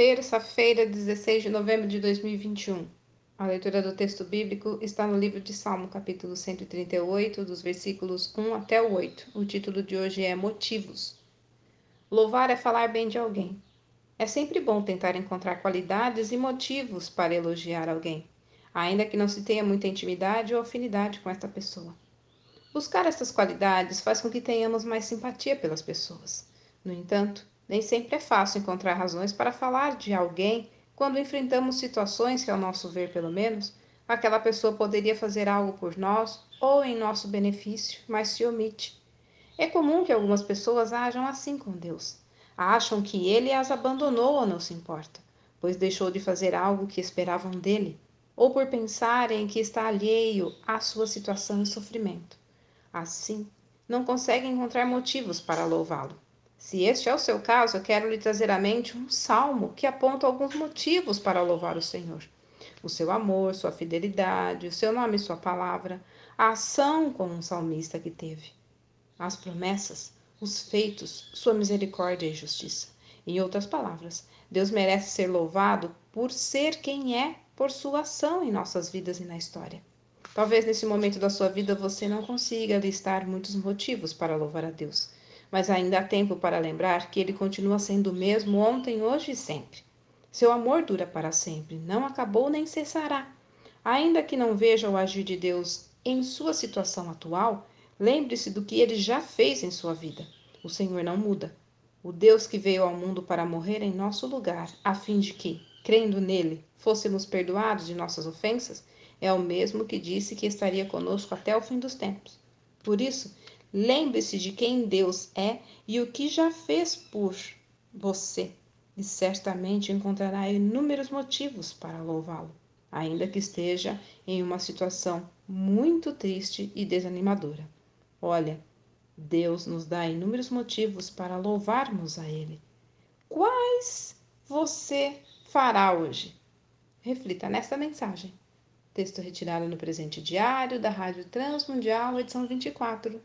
terça-feira, 16 de novembro de 2021. A leitura do texto bíblico está no livro de Salmo, capítulo 138, dos versículos 1 até o 8. O título de hoje é Motivos. Louvar é falar bem de alguém. É sempre bom tentar encontrar qualidades e motivos para elogiar alguém, ainda que não se tenha muita intimidade ou afinidade com esta pessoa. Buscar estas qualidades faz com que tenhamos mais simpatia pelas pessoas. No entanto, nem sempre é fácil encontrar razões para falar de alguém quando enfrentamos situações que, ao nosso ver pelo menos, aquela pessoa poderia fazer algo por nós ou em nosso benefício, mas se omite. É comum que algumas pessoas ajam assim com Deus. Acham que ele as abandonou ou não se importa, pois deixou de fazer algo que esperavam dele, ou por pensarem que está alheio à sua situação e sofrimento. Assim, não consegue encontrar motivos para louvá-lo. Se este é o seu caso, eu quero lhe trazer à mente um salmo que aponta alguns motivos para louvar o Senhor. O seu amor, sua fidelidade, o seu nome e sua palavra, a ação como um salmista que teve, as promessas, os feitos, sua misericórdia e justiça. Em outras palavras, Deus merece ser louvado por ser quem é, por sua ação em nossas vidas e na história. Talvez nesse momento da sua vida você não consiga listar muitos motivos para louvar a Deus, mas ainda há tempo para lembrar que Ele continua sendo o mesmo ontem, hoje e sempre. Seu amor dura para sempre, não acabou nem cessará. Ainda que não veja o agir de Deus em sua situação atual, lembre-se do que ele já fez em sua vida. O Senhor não muda. O Deus que veio ao mundo para morrer em nosso lugar, a fim de que, crendo nele, fôssemos perdoados de nossas ofensas, é o mesmo que disse que estaria conosco até o fim dos tempos. Por isso, lembre-se de quem Deus é e o que já fez por você, e certamente encontrará inúmeros motivos para louvá-lo, ainda que esteja em uma situação muito triste e desanimadora. Olha, Deus nos dá inúmeros motivos para louvarmos a Ele. Quais você fará hoje? Reflita nesta mensagem. Texto retirado no presente diário da Rádio Transmundial, edição 24,